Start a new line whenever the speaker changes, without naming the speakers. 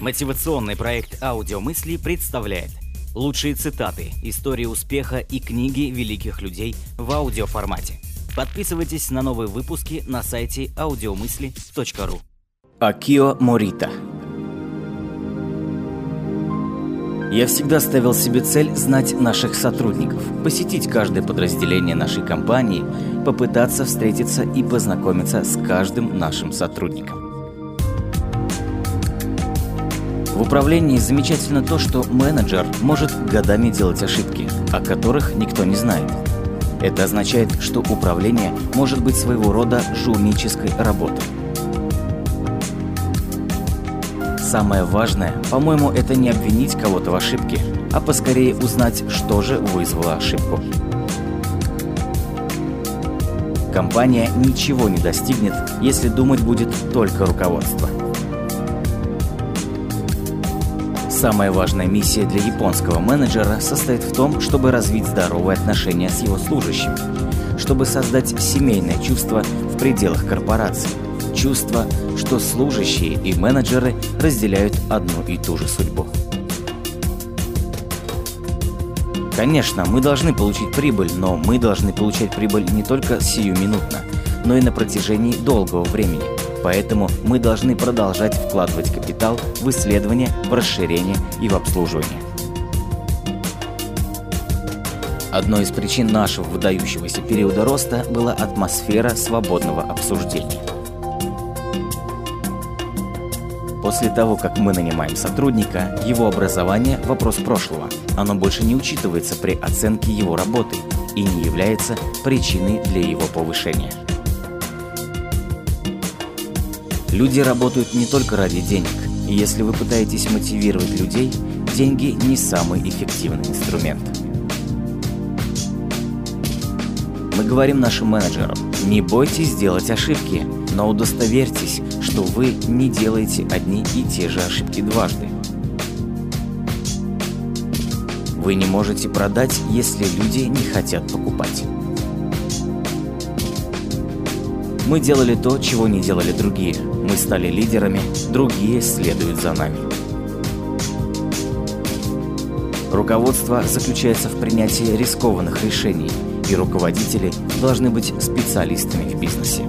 Мотивационный проект «Аудиомысли» представляет лучшие цитаты, истории успеха и книги великих людей в аудиоформате. Подписывайтесь на новые выпуски на сайте audiomысли.ру
Акио Морита Я всегда ставил себе цель знать наших сотрудников, посетить каждое подразделение нашей компании, попытаться встретиться и познакомиться с каждым нашим сотрудником. В управлении замечательно то, что менеджер может годами делать ошибки, о которых никто не знает. Это означает, что управление может быть своего рода жульнической работой. Самое важное, по-моему, это не обвинить кого-то в ошибке, а поскорее узнать, что же вызвало ошибку. Компания ничего не достигнет, если думать будет только руководство. Самая важная миссия для японского менеджера состоит в том, чтобы развить здоровые отношения с его служащими, чтобы создать семейное чувство в пределах корпорации, чувство, что служащие и менеджеры разделяют одну и ту же судьбу. Конечно, мы должны получить прибыль, но мы должны получать прибыль не только сиюминутно, но и на протяжении долгого времени – Поэтому мы должны продолжать вкладывать капитал в исследование, в расширение и в обслуживание. Одной из причин нашего выдающегося периода роста была атмосфера свободного обсуждения. После того, как мы нанимаем сотрудника, его образование – вопрос прошлого. Оно больше не учитывается при оценке его работы и не является причиной для его повышения. Люди работают не только ради денег. И если вы пытаетесь мотивировать людей, деньги не самый эффективный инструмент. Мы говорим нашим менеджерам, не бойтесь делать ошибки, но удостоверьтесь, что вы не делаете одни и те же ошибки дважды. Вы не можете продать, если люди не хотят покупать. Мы делали то, чего не делали другие. Мы стали лидерами, другие следуют за нами. Руководство заключается в принятии рискованных решений, и руководители должны быть специалистами в бизнесе.